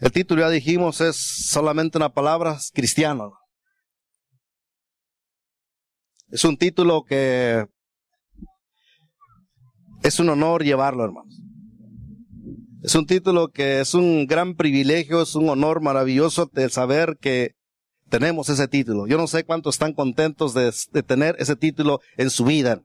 El título ya dijimos es solamente una palabra, cristiano. Es un título que es un honor llevarlo, hermanos. Es un título que es un gran privilegio, es un honor maravilloso de saber que tenemos ese título. Yo no sé cuántos están contentos de, tener ese título en su vida.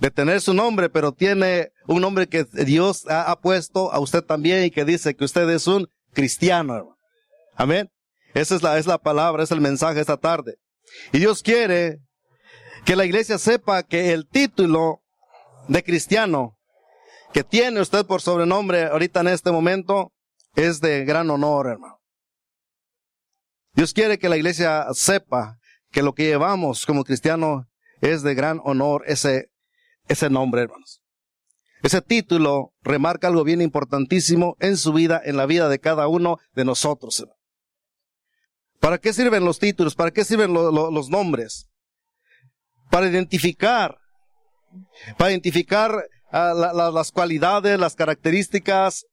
De tener su nombre, pero tiene un nombre que Dios ha, puesto a usted también y que dice que usted es un cristiano. Amén. Esa es la, es la palabra, es el mensaje esta tarde. Y Dios quiere que la iglesia sepa que el título de cristiano que tiene usted por sobrenombre ahorita en este momento es de gran honor, hermano. Dios quiere que la iglesia sepa que lo que llevamos como cristiano es de gran honor ese, ese nombre, hermanos. Ese título remarca algo bien importantísimo en su vida, en la vida de cada uno de nosotros. ¿Para qué sirven los títulos? ¿Para qué sirven los nombres? Para identificar, para identificar ah, las cualidades, las características,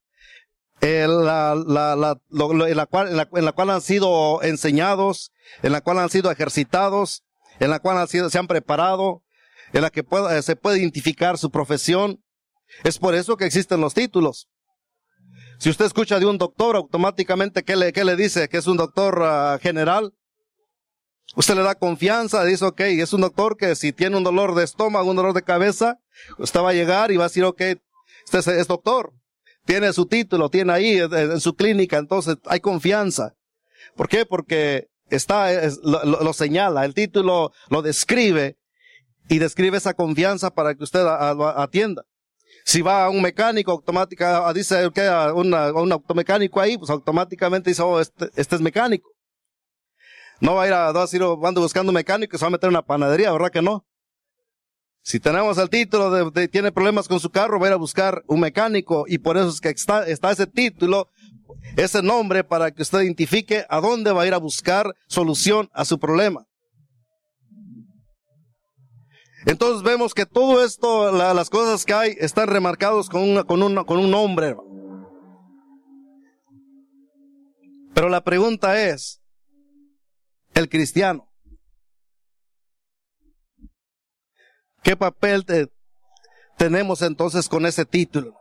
la, en, la cual, en, la, cual han sido enseñados, en la cual han sido ejercitados, en la cual han sido, se han preparado, en la que se puede identificar su profesión. Es por eso que existen los títulos. Si usted escucha de un doctor, automáticamente, ¿qué le, qué le dice? Que es un doctor ah, general. Usted le da confianza, dice, ok, es un doctor que si tiene un dolor de estómago, un dolor de cabeza, usted va a llegar y va a decir, ok, este es doctor tiene su título, tiene ahí en su clínica, entonces hay confianza. ¿Por qué? Porque está, lo, señala, el título lo describe y describe esa confianza para que usted atienda. Si va a un mecánico, automática, dice que a, un automecánico ahí, pues automáticamente dice, oh, este, este, es mecánico. No va a ir a, va a decir, oh, ando buscando mecánico y se va a meter en una panadería, ¿verdad que no? Si tenemos el título de, tiene problemas con su carro, va a ir a buscar un mecánico y por eso es que está, está ese título, ese nombre para que usted identifique a dónde va a ir a buscar solución a su problema. Entonces vemos que todo esto, las cosas que hay, están remarcados con, con, con un nombre. Pero la pregunta es, el cristiano, ¿Qué papel tenemos entonces con ese título?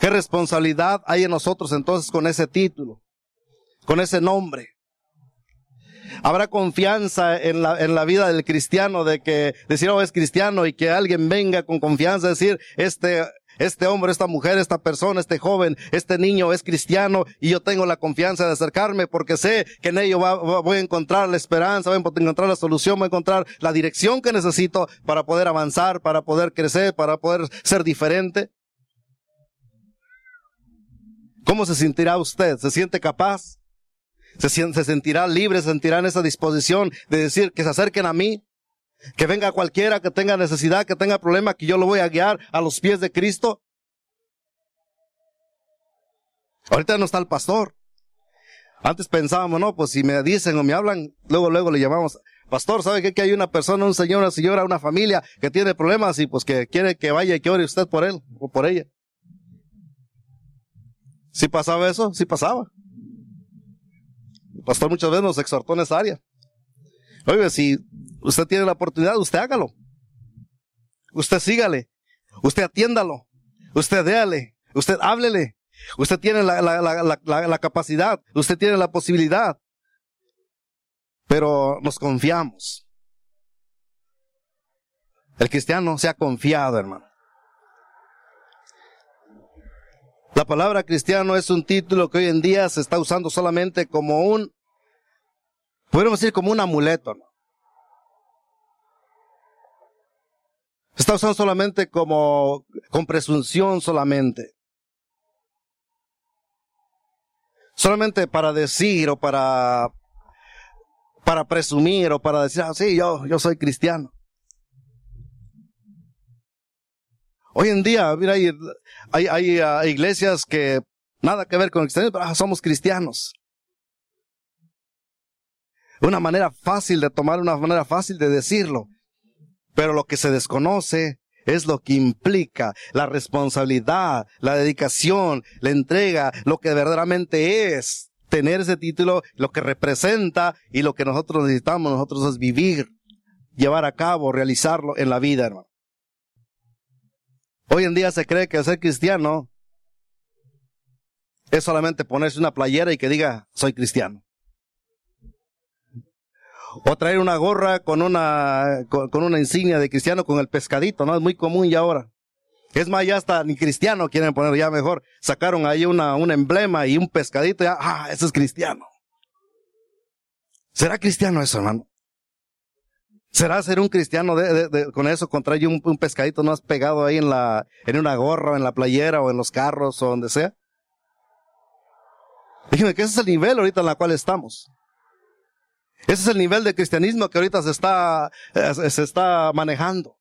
¿Qué responsabilidad hay en nosotros entonces con ese título? Con ese nombre. Habrá confianza en la, en la vida del cristiano de que decir, oh, es cristiano y que alguien venga con confianza a decir, este este hombre, esta mujer, esta persona, este joven, este niño es cristiano y yo tengo la confianza de acercarme porque sé que en ello voy a encontrar la esperanza, voy a encontrar la solución, voy a encontrar la dirección que necesito para poder avanzar, para poder crecer, para poder ser diferente. ¿Cómo se sentirá usted? ¿Se siente capaz? ¿Se, se sentirá libre? ¿Se sentirá en esa disposición de decir que se acerquen a mí? Que venga cualquiera que tenga necesidad, que tenga problema, que yo lo voy a guiar a los pies de Cristo. Ahorita no está el pastor. Antes pensábamos, no, pues si me dicen o me hablan, luego, luego le llamamos, pastor, ¿sabe qué? Que hay una persona, un señor, una señora, una familia que tiene problemas y pues que quiere que vaya y que ore usted por él o por ella. ¿Sí pasaba eso? Sí pasaba. Pastor muchas veces nos exhortó en esa área. Oye, si usted tiene la oportunidad, usted hágalo. Usted sígale. Usted atiéndalo. Usted déale. Usted háblele. Usted tiene la, la, la, la, capacidad. Usted tiene la posibilidad. Pero nos confiamos. El cristiano se ha confiado, hermano. La palabra cristiano es un título que hoy en día se está usando solamente como un podríamos decir como un amuleto. ¿no? Está usando solamente como, con presunción solamente. Solamente para decir o para, para presumir o para decir, ah, sí, yo, yo soy cristiano. Hoy en día, mira, hay, hay, hay iglesias que nada que ver con cristianos, pero ah, somos cristianos una manera fácil de tomar, una manera fácil de decirlo. Pero lo que se desconoce es lo que implica la responsabilidad, la dedicación, la entrega, lo que verdaderamente es tener ese título, lo que representa y lo que nosotros necesitamos nosotros es vivir, llevar a cabo, realizarlo en la vida, hermano. Hoy en día se cree que ser cristiano es solamente ponerse una playera y que diga soy cristiano. O traer una gorra con una, con, una insignia de cristiano con el pescadito, ¿no? Es muy común ya ahora. Es más, ya hasta ni cristiano quieren poner, ya mejor. Sacaron ahí una, un emblema y un pescadito, ya, ah, eso es cristiano. ¿Será cristiano eso, hermano? ¿Será ser un cristiano con eso, contra un, un pescadito no has pegado ahí en la, en una gorra, o en la playera, o en los carros, o donde sea? Dígame que ese es el nivel ahorita en el cual estamos. Ese es el nivel de cristianismo que ahorita se está, eh, se está manejando.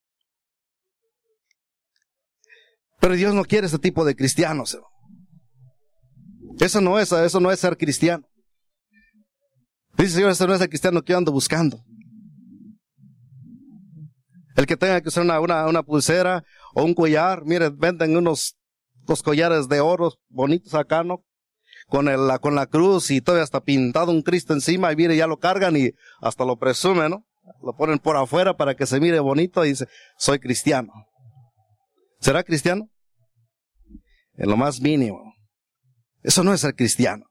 Pero Dios no quiere ese tipo de cristianos. Eso no es, eso no es ser cristiano. Dice Señor, ese no es el cristiano que yo ando buscando. El que tenga que usar una, una, una pulsera o un collar, mire, venden unos, dos collares de oro bonitos acá, ¿no? Con, el, la, con la cruz y todavía hasta pintado un Cristo encima y mire, ya lo cargan y hasta lo presumen, ¿no? Lo ponen por afuera para que se mire bonito y dice, soy cristiano. ¿Será cristiano? En lo más mínimo. Eso no es ser cristiano.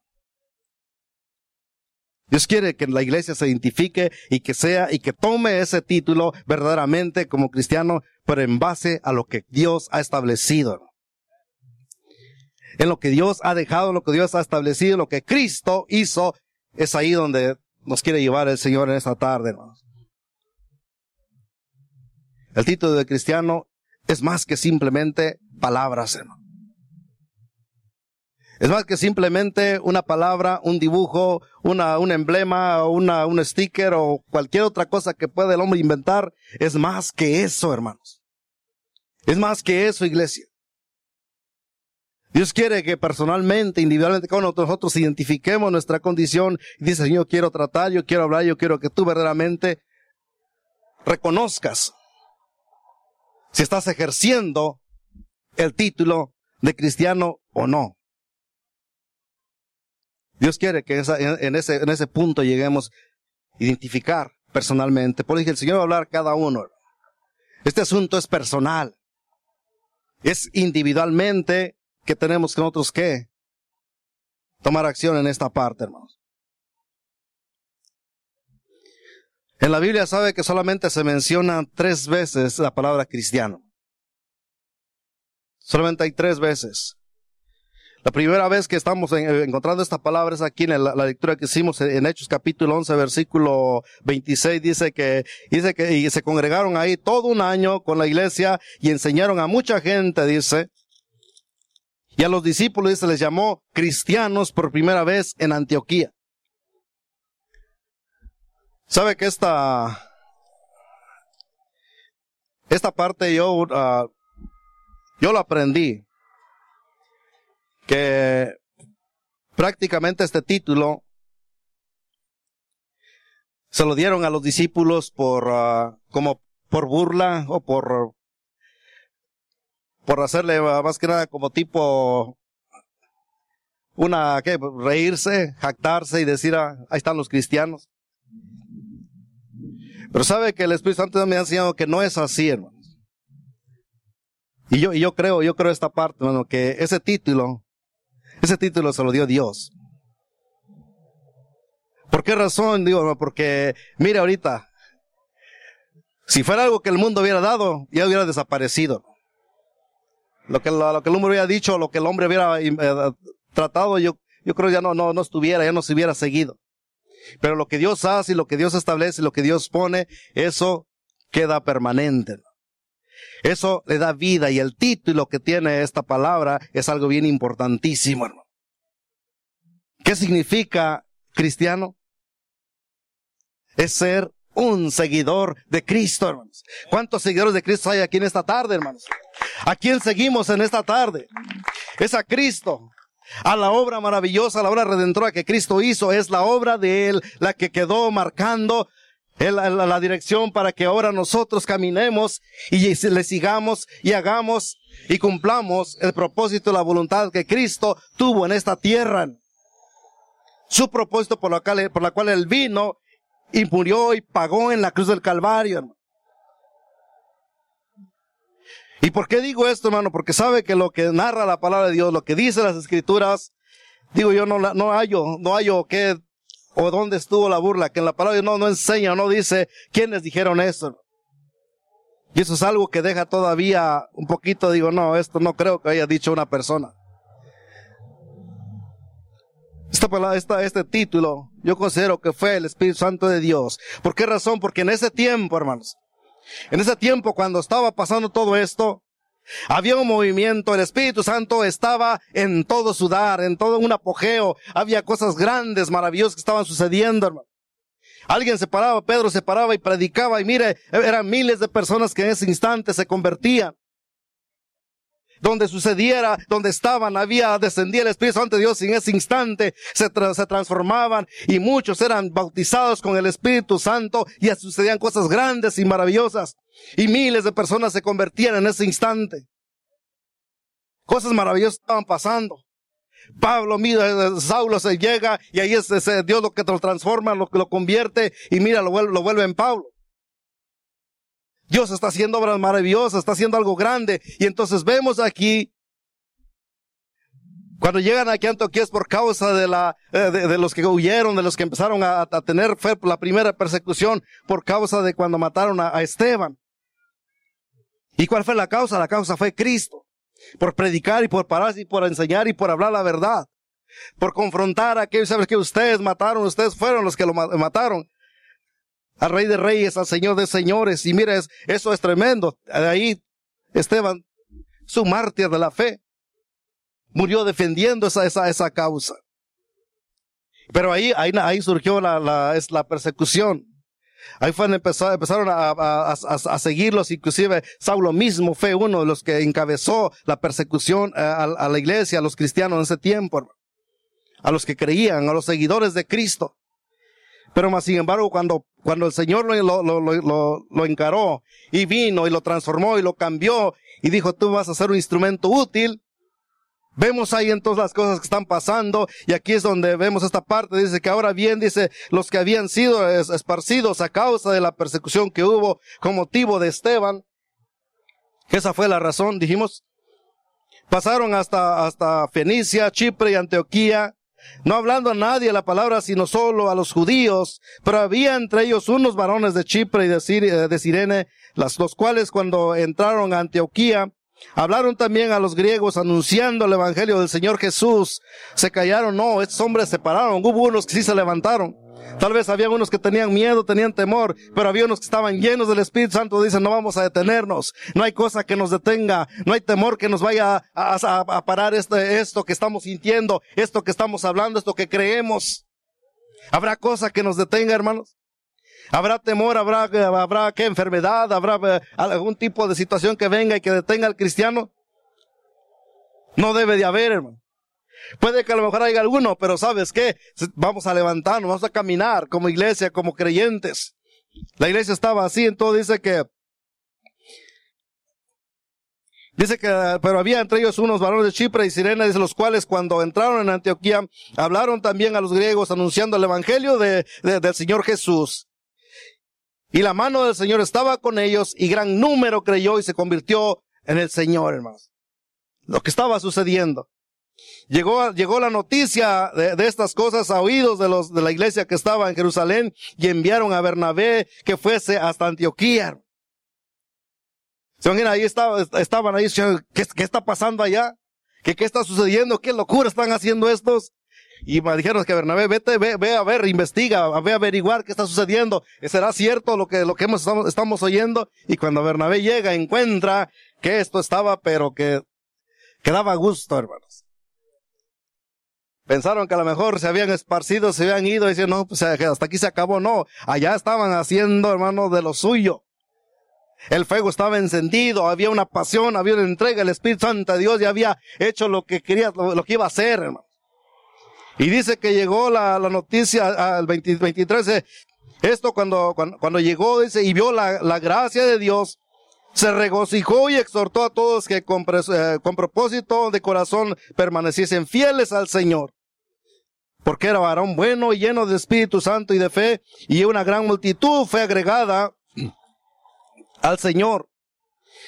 Dios quiere que la iglesia se identifique y que sea y que tome ese título verdaderamente como cristiano, pero en base a lo que Dios ha establecido en lo que Dios ha dejado, lo que Dios ha establecido, lo que Cristo hizo, es ahí donde nos quiere llevar el Señor en esta tarde, hermanos. El título de cristiano es más que simplemente palabras, hermano. Es más que simplemente una palabra, un dibujo, una, un emblema, una, un sticker o cualquier otra cosa que pueda el hombre inventar. Es más que eso, hermanos. Es más que eso, iglesia. Dios quiere que personalmente, individualmente, con nosotros identifiquemos nuestra condición y dice, Señor, quiero tratar, yo quiero hablar, yo quiero que tú verdaderamente reconozcas si estás ejerciendo el título de cristiano o no. Dios quiere que en, ese, en ese punto lleguemos a identificar personalmente. Por eso el Señor va a hablar cada uno. Este asunto es personal. Es individualmente que tenemos que nosotros que tomar acción en esta parte, hermanos. En la Biblia sabe que solamente se menciona tres veces la palabra cristiano. Solamente hay tres veces. La primera vez que estamos encontrando esta palabra es aquí en la, lectura que hicimos en Hechos capítulo 11 versículo 26 dice que dice que y se congregaron ahí todo un año con la iglesia y enseñaron a mucha gente, dice, y a los discípulos se les llamó cristianos por primera vez en Antioquía. ¿Sabe que esta, esta parte yo, uh, yo lo aprendí? Que prácticamente este título se lo dieron a los discípulos por, uh, como por burla o por por hacerle más que nada como tipo una, ¿qué? Reírse, jactarse y decir, ah, ahí están los cristianos. Pero sabe que el Espíritu Santo me ha enseñado que no es así, hermanos. Y yo, y yo creo, yo creo esta parte, hermano, que ese título, ese título se lo dio Dios. ¿Por qué razón? Digo, porque, mire ahorita, si fuera algo que el mundo hubiera dado, ya hubiera desaparecido. Lo que, lo, que el hombre hubiera dicho, lo que el hombre hubiera eh, tratado, yo, yo creo ya no, no, no estuviera, ya no se hubiera seguido. Pero lo que Dios hace y lo que Dios establece, lo que Dios pone, eso queda permanente. Eso le da vida y el título que tiene esta palabra es algo bien importantísimo, hermano. ¿Qué significa cristiano? Es ser un seguidor de Cristo, hermanos. ¿Cuántos seguidores de Cristo hay aquí en esta tarde, hermanos? ¿A quién seguimos en esta tarde? Es a Cristo. A la obra maravillosa, la obra redentora que Cristo hizo, es la obra de Él, la que quedó marcando la, dirección para que ahora nosotros caminemos y le sigamos y hagamos y cumplamos el propósito la voluntad que Cristo tuvo en esta tierra. Su propósito por la cual, por la cual Él vino y murió y pagó en la cruz del Calvario. ¿Y por qué digo esto, hermano? Porque sabe que lo que narra la palabra de Dios, lo que dice las escrituras, digo yo no, no hallo, no hallo qué o dónde estuvo la burla, que en la palabra no, no enseña, no dice quiénes dijeron eso. Y eso es algo que deja todavía un poquito, digo, no, esto no creo que haya dicho una persona. Esta palabra, esta, este título, yo considero que fue el Espíritu Santo de Dios. ¿Por qué razón? Porque en ese tiempo, hermanos, en ese tiempo cuando estaba pasando todo esto, había un movimiento, el Espíritu Santo estaba en todo su dar, en todo un apogeo. Había cosas grandes, maravillosas que estaban sucediendo, hermano. Alguien se paraba, Pedro se paraba y predicaba y mire, eran miles de personas que en ese instante se convertían. Donde sucediera, donde estaban, había, descendía el Espíritu Santo de Dios y en ese instante se, se transformaban y muchos eran bautizados con el Espíritu Santo y sucedían cosas grandes y maravillosas. Y miles de personas se convertían en ese instante. Cosas maravillosas estaban pasando. Pablo, mira, Saulo se llega y ahí es ese Dios lo que lo transforma, lo que lo convierte y mira, lo vuelve en Pablo. Dios está haciendo obras maravillosas, está haciendo algo grande. Y entonces vemos aquí, cuando llegan aquí a Antioquía es por causa de la, eh, de, los que huyeron, de los que empezaron a, tener fe la primera persecución, por causa de cuando mataron a Esteban. ¿Y cuál fue la causa? La causa fue Cristo. Por predicar y por parar y por enseñar y por hablar la verdad. Por confrontar a aquellos, ¿sabes que ustedes mataron? Ustedes fueron los que lo mataron. Al rey de reyes, al señor de señores. Y mira, eso es tremendo. Ahí, Esteban, su mártir de la fe, murió defendiendo esa, esa, esa causa. Pero ahí, ahí, ahí surgió la, la, es la persecución. Ahí fue, empezaron a, a, a, seguirlos, inclusive Saulo mismo fue uno de los que encabezó la persecución eh, a, la iglesia, a los cristianos en ese tiempo, a los que creían, a los seguidores de Cristo. Pero más sin embargo, cuando, cuando el Señor lo, lo, lo, lo, encaró y vino y lo transformó y lo cambió y dijo, tú vas a ser un instrumento útil, Vemos ahí en todas las cosas que están pasando y aquí es donde vemos esta parte. Dice que ahora bien, dice, los que habían sido esparcidos a causa de la persecución que hubo con motivo de Esteban, esa fue la razón, dijimos, pasaron hasta, hasta Fenicia, Chipre y Antioquía, no hablando a nadie la palabra, sino solo a los judíos, pero había entre ellos unos varones de Chipre y de, de Sirene, los cuales cuando entraron a Antioquía, Hablaron también a los griegos anunciando el evangelio del Señor Jesús. Se callaron, no, estos hombres se pararon. Hubo unos que sí se levantaron. Tal vez había unos que tenían miedo, tenían temor, pero había unos que estaban llenos del Espíritu Santo. Dicen, no vamos a detenernos. No hay cosa que nos detenga. No hay temor que nos vaya a, parar este, esto que estamos sintiendo, esto que estamos hablando, esto que creemos. ¿Habrá cosa que nos detenga, hermanos? Habrá temor, habrá, habrá qué enfermedad, habrá eh, algún tipo de situación que venga y que detenga al cristiano. No debe de haber, hermano. Puede que a lo mejor haya alguno, pero ¿sabes qué? Vamos a levantarnos, vamos a caminar como iglesia, como creyentes. La iglesia estaba así, entonces dice que Dice que, pero había entre ellos unos varones de Chipre y Sirena, de los cuales cuando entraron en Antioquía, hablaron también a los griegos anunciando el evangelio de, del Señor Jesús. Y la mano del Señor estaba con ellos y gran número creyó y se convirtió en el Señor, hermanos. Lo que estaba sucediendo. Llegó, llegó la noticia de, de, estas cosas a oídos de los, de la iglesia que estaba en Jerusalén y enviaron a Bernabé que fuese hasta Antioquía. ¿Se Ahí estaba, estaban ahí, ¿qué, ¿qué está pasando allá? ¿Qué, ¿Qué está sucediendo? ¿Qué locura están haciendo estos? Y dijeron que Bernabé, vete, ve, ve a ver, investiga, ve a averiguar qué está sucediendo. ¿Será cierto lo que, lo que hemos, estamos, oyendo? Y cuando Bernabé llega, encuentra que esto estaba, pero que, que daba gusto, hermanos. Pensaron que a lo mejor se habían esparcido, se habían ido y no, pues hasta aquí se acabó. No, allá estaban haciendo, hermano, de lo suyo. El fuego estaba encendido, había una pasión, había una entrega, el Espíritu Santo de Dios ya había hecho lo que quería, lo, que iba a hacer, hermano. Y dice que llegó la, la noticia al 23, Esto cuando, cuando, llegó, dice, y vio la, la, gracia de Dios, se regocijó y exhortó a todos que con, eh, con propósito de corazón permaneciesen fieles al Señor. Porque era varón bueno y lleno de Espíritu Santo y de fe, y una gran multitud fue agregada al Señor.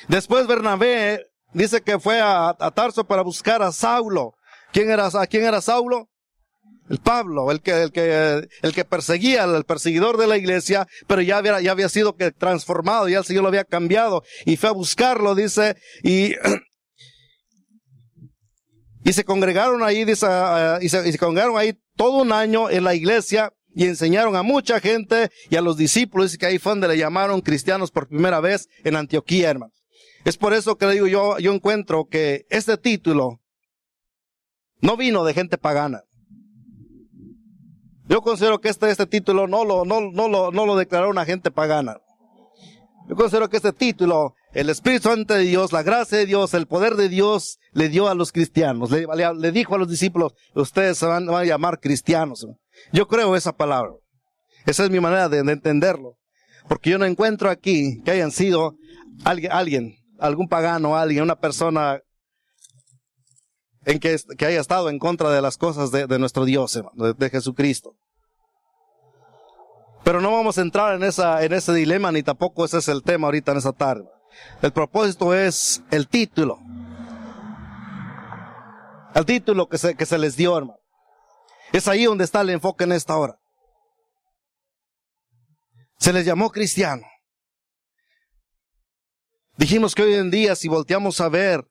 Después Bernabé dice que fue a, Tarso para buscar a Saulo. ¿Quién era, quién era Saulo? El Pablo, el que, el que, el que perseguía, el perseguidor de la iglesia, pero ya había, ya había sido transformado, ya el Señor lo había cambiado, y fue a buscarlo, dice, y, y se congregaron ahí, dice, y, se, y se congregaron ahí todo un año en la iglesia, y enseñaron a mucha gente y a los discípulos, y que ahí fue donde le llamaron cristianos por primera vez en Antioquía, hermano. Es por eso que le digo yo, yo encuentro que este título no vino de gente pagana. Yo considero que este, este título no lo, no, no, lo, no lo declaró una gente pagana. Yo considero que este título, el Espíritu Santo de Dios, la gracia de Dios, el poder de Dios, le dio a los cristianos. Le, dijo a los discípulos, ustedes se van, a llamar cristianos. Yo creo esa palabra. Esa es mi manera de, entenderlo. Porque yo no encuentro aquí que hayan sido alguien algún pagano, alguien, una persona en que, que haya estado en contra de las cosas de, nuestro Dios, de, Jesucristo. Pero no vamos a entrar en esa, en ese dilema, ni tampoco ese es el tema ahorita en esa tarde. El propósito es el título. El título que se, que se les dio, hermano. Es ahí donde está el enfoque en esta hora. Se les llamó cristiano. Dijimos que hoy en día, si volteamos a ver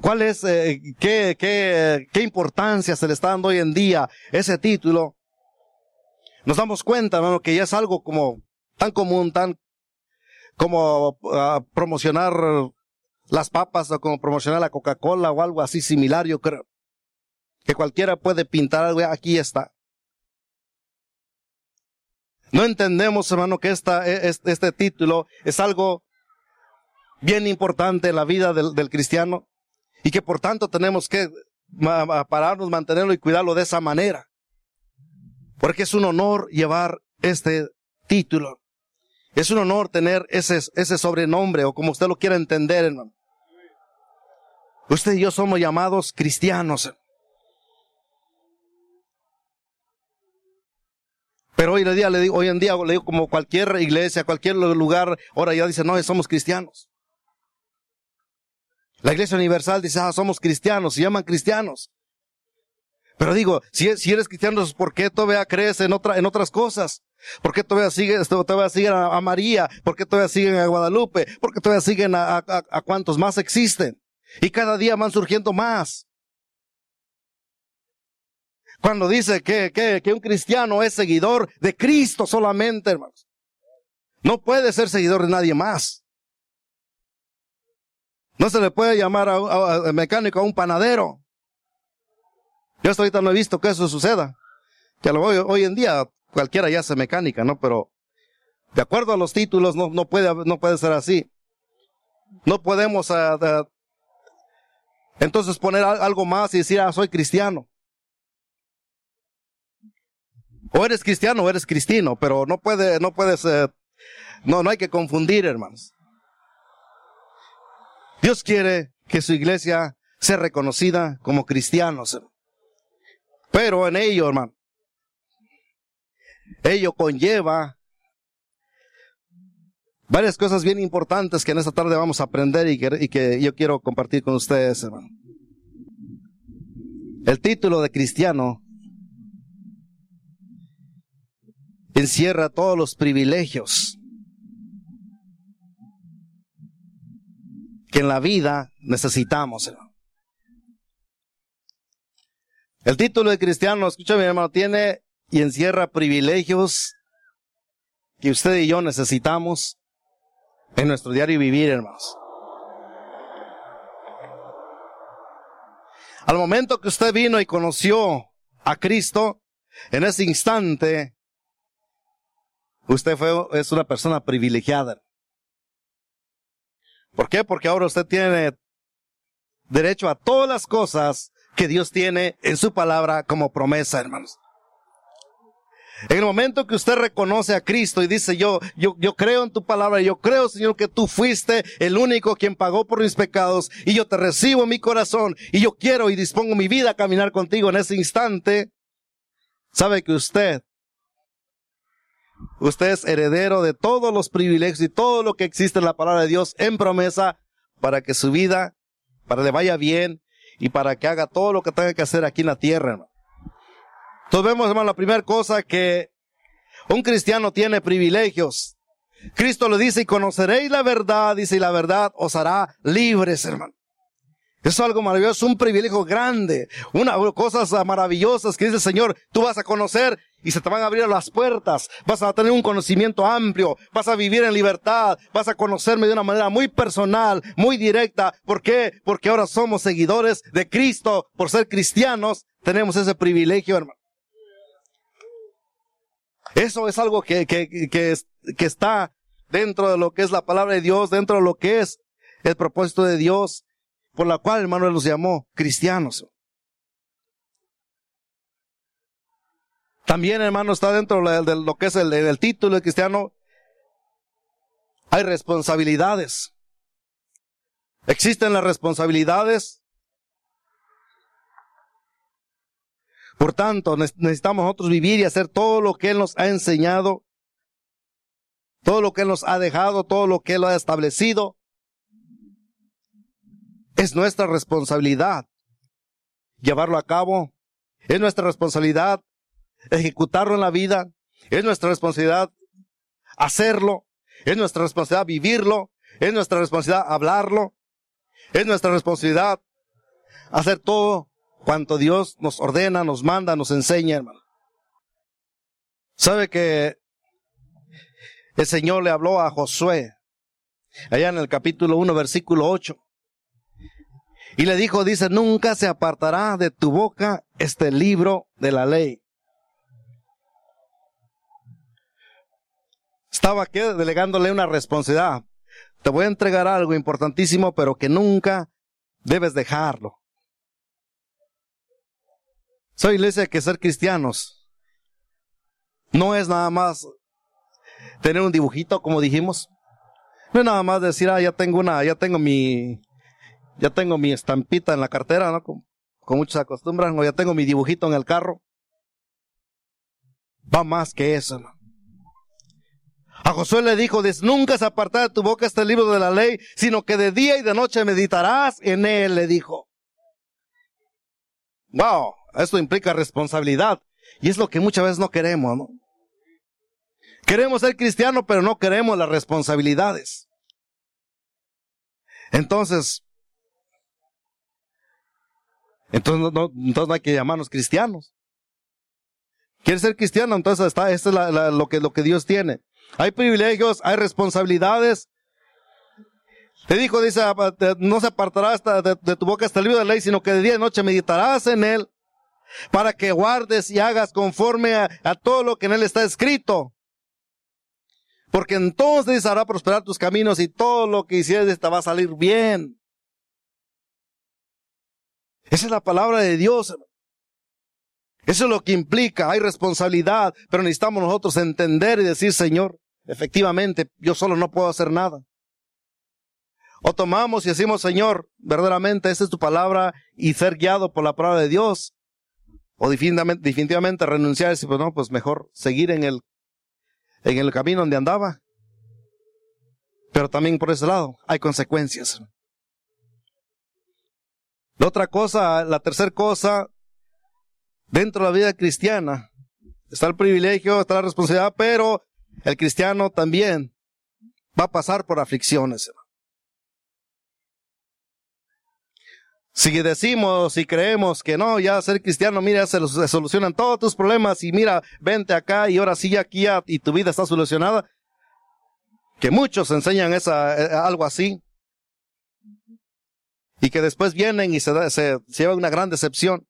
cuál es, eh, qué, qué, qué importancia se le está dando hoy en día ese título, nos damos cuenta, hermano, que ya es algo como tan común, tan como ah, promocionar las papas o como promocionar la Coca-Cola o algo así similar, yo creo. Que cualquiera puede pintar algo, aquí está. No entendemos, hermano, que esta, e, este título es algo bien importante en la vida del, cristiano y que por tanto tenemos que pararnos, mantenerlo y cuidarlo de esa manera. Porque es un honor llevar este título. Es un honor tener ese, ese sobrenombre o como usted lo quiera entender, hermano. Usted y yo somos llamados cristianos. Pero hoy en día le digo, hoy en día le digo como cualquier iglesia, cualquier lugar, ahora ya dice, no, somos cristianos. La Iglesia Universal dice, ah, somos cristianos, se llaman cristianos. Pero digo, si, eres cristiano, ¿por qué todavía crees en, otra, en otras cosas? ¿Por qué todavía siguen, todavía a, María? ¿Por qué todavía siguen a Guadalupe? ¿Por qué todavía siguen a, cuantos más existen? Y cada día van surgiendo más. Cuando dice que un cristiano es seguidor de Cristo solamente, hermanos. No puede ser seguidor de nadie más. No se le puede llamar a, mecánico a un panadero. Yo hasta ahorita no he visto que eso suceda. Que lo, hoy, en día cualquiera ya hace mecánica, ¿no? Pero de acuerdo a los títulos no, no, puede, no puede ser así. No podemos uh, entonces poner algo más y decir, ah, soy cristiano. O eres cristiano o eres cristino, pero no puede, no puedes, uh, no, no hay que confundir, hermanos. Dios quiere que su iglesia sea reconocida como cristianos. Pero en ello, hermano, ello conlleva varias cosas bien importantes que en esta tarde vamos a aprender y que, y que yo quiero compartir con ustedes, hermano. El título de cristiano encierra todos los privilegios que en la vida necesitamos. El título de cristiano, escúchame hermano, tiene y encierra privilegios que usted y yo necesitamos en nuestro diario vivir, hermanos. Al momento que usted vino y conoció a Cristo, en ese instante, usted fue, es una persona privilegiada. ¿Por qué? Porque ahora usted tiene derecho a todas las cosas que Dios tiene en su palabra como promesa, hermanos. En el momento que usted reconoce a Cristo y dice, yo, yo, yo creo en tu palabra, yo creo, Señor, que tú fuiste el único quien pagó por mis pecados y yo te recibo en mi corazón y yo quiero y dispongo mi vida a caminar contigo en ese instante, sabe que usted, usted es heredero de todos los privilegios y todo lo que existe en la palabra de Dios en promesa para que su vida, para que le vaya bien y para que haga todo lo que tenga que hacer aquí en la tierra, hermano. Entonces vemos, hermano, la primera cosa que un cristiano tiene privilegios. Cristo le dice, y conoceréis la verdad, dice, y la verdad os hará libres, hermano. Eso es algo maravilloso, un privilegio grande, una cosas maravillosas que dice el Señor, tú vas a conocer y se te van a abrir las puertas, vas a tener un conocimiento amplio, vas a vivir en libertad, vas a conocerme de una manera muy personal, muy directa. ¿Por qué? Porque ahora somos seguidores de Cristo, por ser cristianos, tenemos ese privilegio, hermano. Eso es algo que, que, que, que está dentro de lo que es la palabra de Dios, dentro de lo que es el propósito de Dios, por la cual, hermano, los llamó cristianos. También, hermano, está dentro de lo que es el, título cristiano. Hay responsabilidades. Existen las responsabilidades Por tanto, necesitamos nosotros vivir y hacer todo lo que Él nos ha enseñado, todo lo que Él nos ha dejado, todo lo que Él ha establecido. Es nuestra responsabilidad llevarlo a cabo. Es nuestra responsabilidad ejecutarlo en la vida. Es nuestra responsabilidad hacerlo. Es nuestra responsabilidad vivirlo. Es nuestra responsabilidad hablarlo. Es nuestra responsabilidad hacer todo cuanto Dios nos ordena, nos manda, nos enseña, hermano. ¿Sabe que el Señor le habló a Josué allá en el capítulo 1, versículo 8? Y le dijo, dice, nunca se apartará de tu boca este libro de la ley. Estaba aquí delegándole una responsabilidad. Te voy a entregar algo importantísimo, pero que nunca debes dejarlo. Soy iglesia que ser cristianos no es nada más tener un dibujito, como dijimos. No es nada más decir, ah, ya tengo una, ya tengo mi, ya tengo mi estampita en la cartera, ¿no? Como, muchos acostumbran, o ya tengo mi dibujito en el carro. Va más que eso, ¿no? A Josué le dijo, nunca se apartará de tu boca este libro de la ley, sino que de día y de noche meditarás en él, le dijo. Wow, esto implica responsabilidad. Y es lo que muchas veces no queremos, ¿no? Queremos ser cristianos, pero no queremos las responsabilidades. Entonces, entonces no, hay que llamarnos cristianos. ¿Quieres ser cristiano? Entonces está, esto es que, lo que Dios tiene. Hay privilegios, hay responsabilidades. Te dijo, dice, no se apartará hasta de, tu boca hasta el libro de la ley, sino que de día y noche meditarás en él para que guardes y hagas conforme a, todo lo que en él está escrito. Porque entonces hará prosperar tus caminos y todo lo que hicieres te va a salir bien. Esa es la palabra de Dios. Eso es lo que implica, hay responsabilidad, pero necesitamos nosotros entender y decir, Señor, efectivamente, yo solo no puedo hacer nada. O tomamos y decimos, Señor, verdaderamente esta es tu palabra y ser guiado por la palabra de Dios o definitivamente, renunciar y decir, pues no, pues mejor seguir en el, en el camino donde andaba. Pero también por ese lado hay consecuencias. La otra cosa, la tercera cosa, dentro de la vida cristiana, está el privilegio, está la responsabilidad, pero el cristiano también va a pasar por aflicciones. Si decimos y creemos que no, ya ser cristiano, mira, se, solucionan todos tus problemas y mira, vente acá y ahora sí aquí ya, y tu vida está solucionada. Que muchos enseñan esa, eh, algo así. Y que después vienen y se, se, lleva una gran decepción.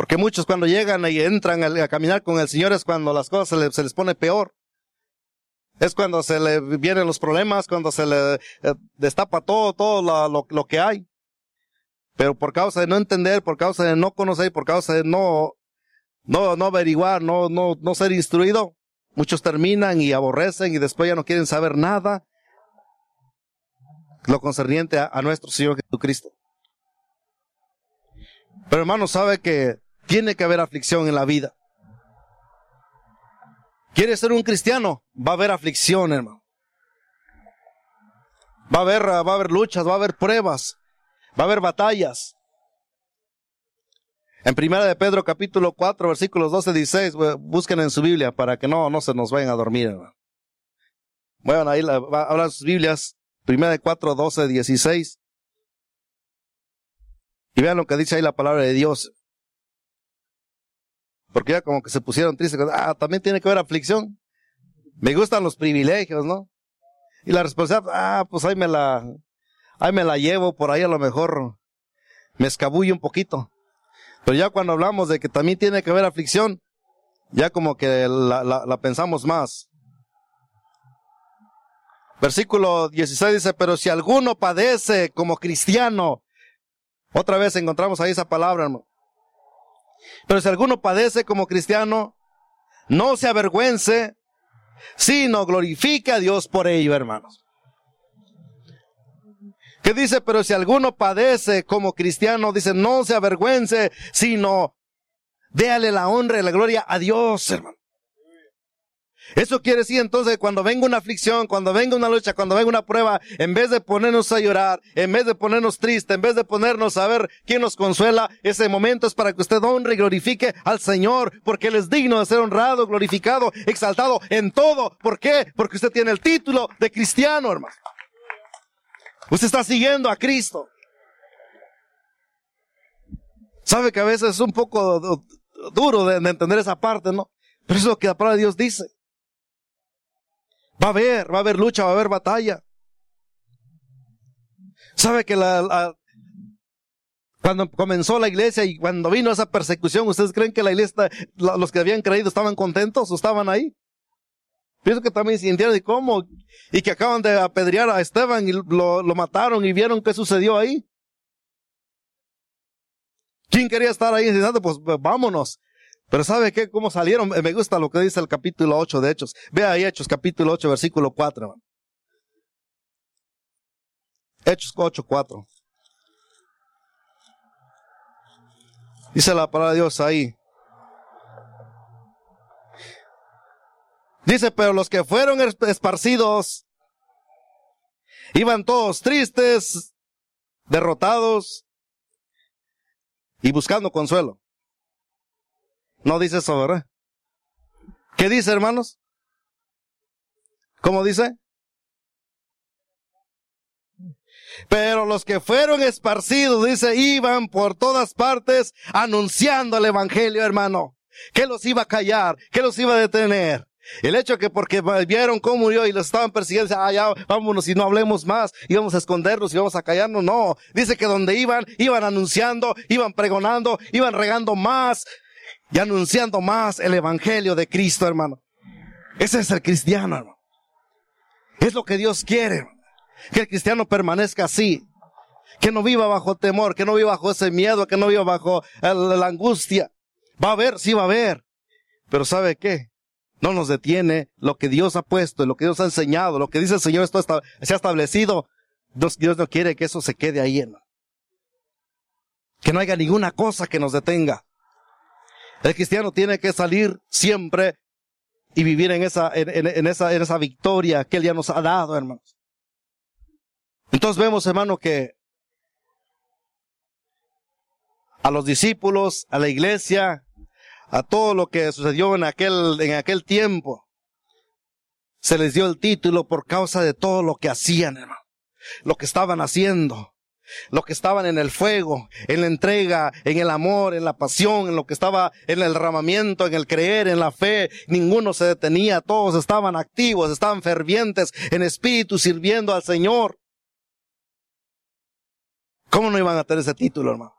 Porque muchos cuando llegan y entran a, caminar con el Señor es cuando las cosas se, les pone peor. Es cuando se le vienen los problemas, cuando se le eh, destapa todo, todo lo, que hay. Pero por causa de no entender, por causa de no conocer, por causa de no, no, no averiguar, no, no, no ser instruido. Muchos terminan y aborrecen y después ya no quieren saber nada lo concerniente a, a nuestro Señor Jesucristo. Pero hermano, sabe que tiene que haber aflicción en la vida. ¿Quiere ser un cristiano? Va a haber aflicción, hermano. Va a haber, va a haber luchas, va a haber pruebas, va a haber batallas. En primera de Pedro capítulo 4 versículos 12 y 16, busquen en su Biblia para que no, no se nos vayan a dormir. Hermano. Bueno, ahí hablan sus Biblias, primera de 4, 12, 16. Y vean lo que dice ahí la palabra de Dios. Porque ya como que se pusieron tristes. Ah, también tiene que haber aflicción. Me gustan los privilegios, ¿no? Y la responsabilidad, ah, pues ahí me la, ahí me la llevo, por ahí a lo mejor me escabullo un poquito. Pero ya cuando hablamos de que también tiene que haber aflicción, ya como que la, la, la pensamos más. Versículo 16 dice, pero si alguno padece como cristiano, otra vez encontramos ahí esa palabra, hermano. Pero si alguno padece como cristiano, no se avergüence, sino glorifique a Dios por ello, hermanos. ¿Qué dice? Pero si alguno padece como cristiano, dice, no se avergüence, sino déale la honra y la gloria a Dios, hermano. Eso quiere decir entonces cuando venga una aflicción, cuando venga una lucha, cuando venga una prueba, en vez de ponernos a llorar, en vez de ponernos tristes, en vez de ponernos a ver quién nos consuela, ese momento es para que usted honre y glorifique al Señor, porque Él es digno de ser honrado, glorificado, exaltado en todo. ¿Por qué? Porque usted tiene el título de cristiano, hermano. Usted está siguiendo a Cristo. Sabe que a veces es un poco duro de, entender esa parte, ¿no? Pero eso es lo que la palabra de Dios dice. Va a haber, va a haber lucha, va a haber batalla. Sabe que la, cuando comenzó la iglesia y cuando vino esa persecución, ¿ustedes creen que la iglesia, los que habían creído estaban contentos o estaban ahí? Pienso que también sintieron y cómo, y que acaban de apedrear a Esteban y lo, lo mataron y vieron qué sucedió ahí. ¿Quién quería estar ahí? Pues vámonos. Pero ¿sabe qué? ¿Cómo salieron? Me gusta lo que dice el capítulo 8 de Hechos. Ve ahí Hechos, capítulo 8, versículo 4. Hechos 8, 4. Dice la palabra de Dios ahí. Dice, pero los que fueron esparcidos iban todos tristes, derrotados y buscando consuelo. No dice eso, ¿verdad? ¿Qué dice, hermanos? ¿Cómo dice? Pero los que fueron esparcidos, dice, iban por todas partes anunciando el Evangelio, hermano. ¿Qué los iba a callar? ¿Qué los iba a detener? El hecho que porque vieron cómo murió y los estaban persiguiendo, ah, ya, vámonos y no hablemos más, íbamos a escondernos y vamos a callarnos, no. Dice que donde iban, iban anunciando, iban pregonando, iban regando más y anunciando más el evangelio de Cristo, hermano. Ese es el cristiano, hermano. Es lo que Dios quiere, que el cristiano permanezca así, que no viva bajo temor, que no viva bajo ese miedo, que no viva bajo la angustia. Va a haber, sí va a haber, pero ¿sabe qué? No nos detiene lo que Dios ha puesto, lo que Dios ha enseñado, lo que dice el Señor, esto se ha establecido. Dios, Dios no quiere que eso se quede ahí, hermano. Que no haya ninguna cosa que nos detenga. El cristiano tiene que salir siempre y vivir en esa, en, esa, en esa victoria que Él ya nos ha dado, hermanos. Entonces vemos, hermano, que a los discípulos, a la iglesia, a todo lo que sucedió en aquel, en aquel tiempo. Se les dio el título por causa de todo lo que hacían, hermano. Lo que estaban haciendo. Lo que estaban en el fuego, en la entrega, en el amor, en la pasión, en lo que estaba en el derramamiento, en el creer, en la fe. Ninguno se detenía, todos estaban activos, estaban fervientes en espíritu, sirviendo al Señor. ¿Cómo no iban a tener ese título, hermano?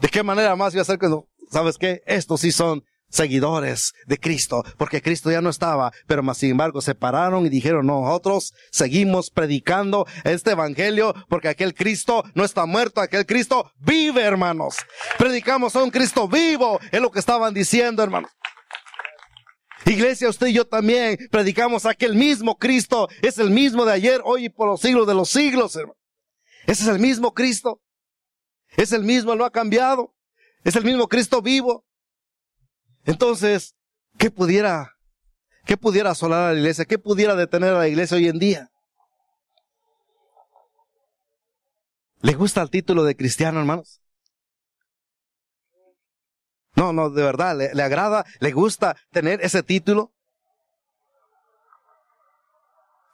¿De qué manera más iba a ser que, sabes qué? Estos sí son seguidores de Cristo, porque Cristo ya no estaba, pero más sin embargo se pararon y dijeron, nosotros seguimos predicando este evangelio porque aquel Cristo no está muerto, aquel Cristo vive, hermanos. Predicamos a un Cristo vivo, es lo que estaban diciendo, hermanos. Iglesia, usted y yo también predicamos a aquel mismo Cristo, es el mismo de ayer, hoy y por los siglos de los siglos, hermano. Ese es el mismo Cristo. Es el mismo, no ha cambiado. Es el mismo Cristo vivo. Entonces, ¿qué pudiera, qué pudiera asolar a la iglesia? ¿Qué pudiera detener a la iglesia hoy en día? ¿Le gusta el título de cristiano, hermanos? No, no, de verdad, ¿le, le agrada, le gusta tener ese título?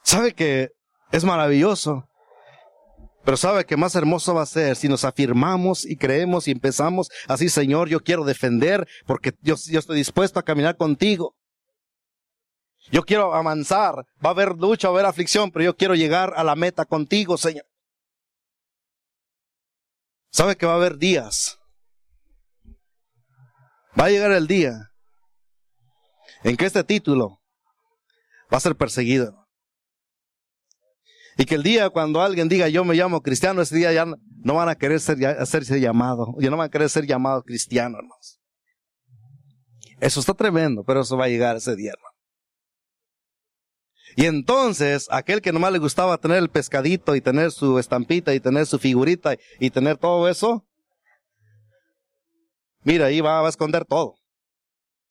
¿Sabe que es maravilloso? Pero sabe que más hermoso va a ser si nos afirmamos y creemos y empezamos así, Señor, yo quiero defender porque yo, estoy dispuesto a caminar contigo. Yo quiero avanzar. Va a haber lucha, va a haber aflicción, pero yo quiero llegar a la meta contigo, Señor. Sabe que va a haber días. Va a llegar el día en que este título va a ser perseguido. Y que el día cuando alguien diga yo me llamo cristiano, ese día ya no van a querer ser, hacerse llamado, ya no van a querer ser llamados cristianos, hermanos. Eso está tremendo, pero eso va a llegar ese día, hermano. Y entonces, aquel que nomás le gustaba tener el pescadito y tener su estampita y tener su figurita y tener todo eso, mira, ahí va, a esconder todo.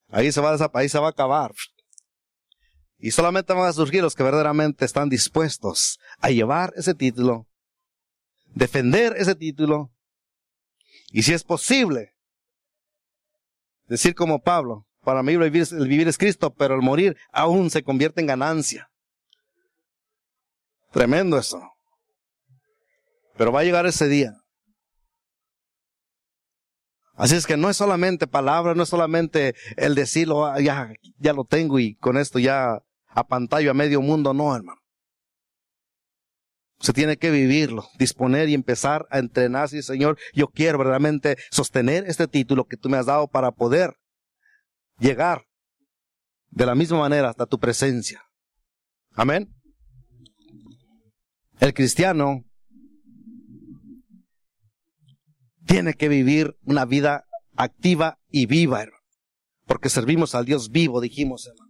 Ahí se va ahí se va a acabar. Y solamente van a surgir los que verdaderamente están dispuestos a llevar ese título, defender ese título, y si es posible, decir como Pablo, para mí el vivir, el vivir es Cristo, pero el morir aún se convierte en ganancia. Tremendo eso. Pero va a llegar ese día. Así es que no es solamente palabra, no es solamente el decirlo, ah, ya, ya lo tengo y con esto ya a pantalla a medio mundo, no, hermano. Se tiene que vivirlo, disponer y empezar a entrenar. Sí, Señor, yo quiero verdaderamente sostener este título que tú me has dado para poder llegar de la misma manera hasta tu presencia. Amén. El cristiano tiene que vivir una vida activa y viva, hermano. Porque servimos al Dios vivo, dijimos, hermano.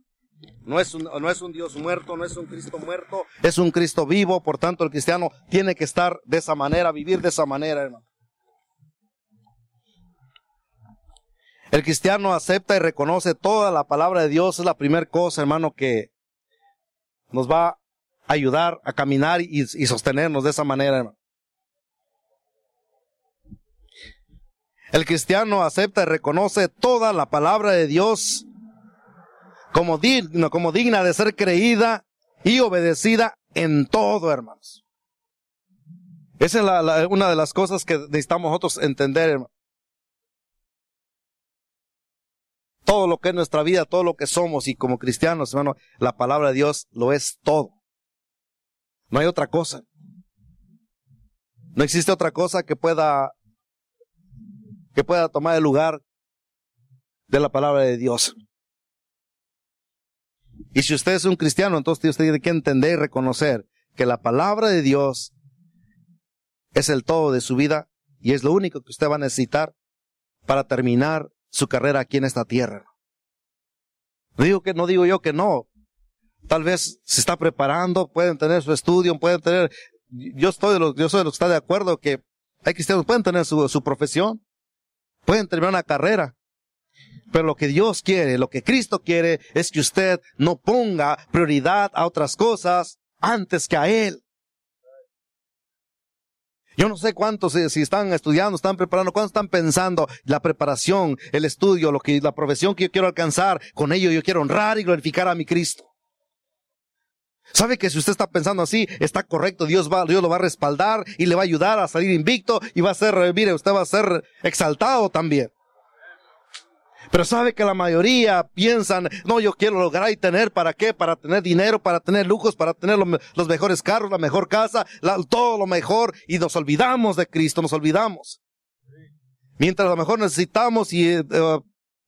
No es, un, no es un Dios muerto, no es un Cristo muerto, es un Cristo vivo, por tanto el cristiano tiene que estar de esa manera, vivir de esa manera, hermano. El cristiano acepta y reconoce toda la palabra de Dios, es la primera cosa, hermano, que nos va a ayudar a caminar y, y sostenernos de esa manera, hermano. El cristiano acepta y reconoce toda la palabra de Dios como digno, como digna de ser creída y obedecida en todo, hermanos. Esa es una de las cosas que necesitamos nosotros entender, hermano. Todo lo que es nuestra vida, todo lo que somos y como cristianos, hermano, la palabra de Dios lo es todo. No hay otra cosa. No existe otra cosa que pueda que pueda tomar el lugar de la palabra de Dios. Y si usted es un cristiano, entonces usted tiene que entender y reconocer que la palabra de Dios es el todo de su vida y es lo único que usted va a necesitar para terminar su carrera aquí en esta tierra. No digo que no digo yo que no. Tal vez se está preparando, pueden tener su estudio, pueden tener. Yo estoy de los, yo soy de los que está de acuerdo que hay cristianos pueden tener su, su profesión, pueden terminar una carrera, pero lo que Dios quiere, lo que Cristo quiere, es que usted no ponga prioridad a otras cosas antes que a Él. Yo no sé cuántos, eh, si están estudiando, están preparando, cuántos están pensando la preparación, el estudio, lo que, la profesión que yo quiero alcanzar, con ello yo quiero honrar y glorificar a mi Cristo. ¿Sabe que si usted está pensando así, está correcto, Dios va, Dios lo va a respaldar y le va a ayudar a salir invicto y va a ser, mire, usted va a ser exaltado también. Pero sabe que la mayoría piensan, no, yo quiero lograr y tener, ¿para qué? Para tener dinero, para tener lujos, para tener los, mejores carros, la mejor casa, todo lo mejor, y nos olvidamos de Cristo, nos olvidamos. Mientras a lo mejor necesitamos y, eh,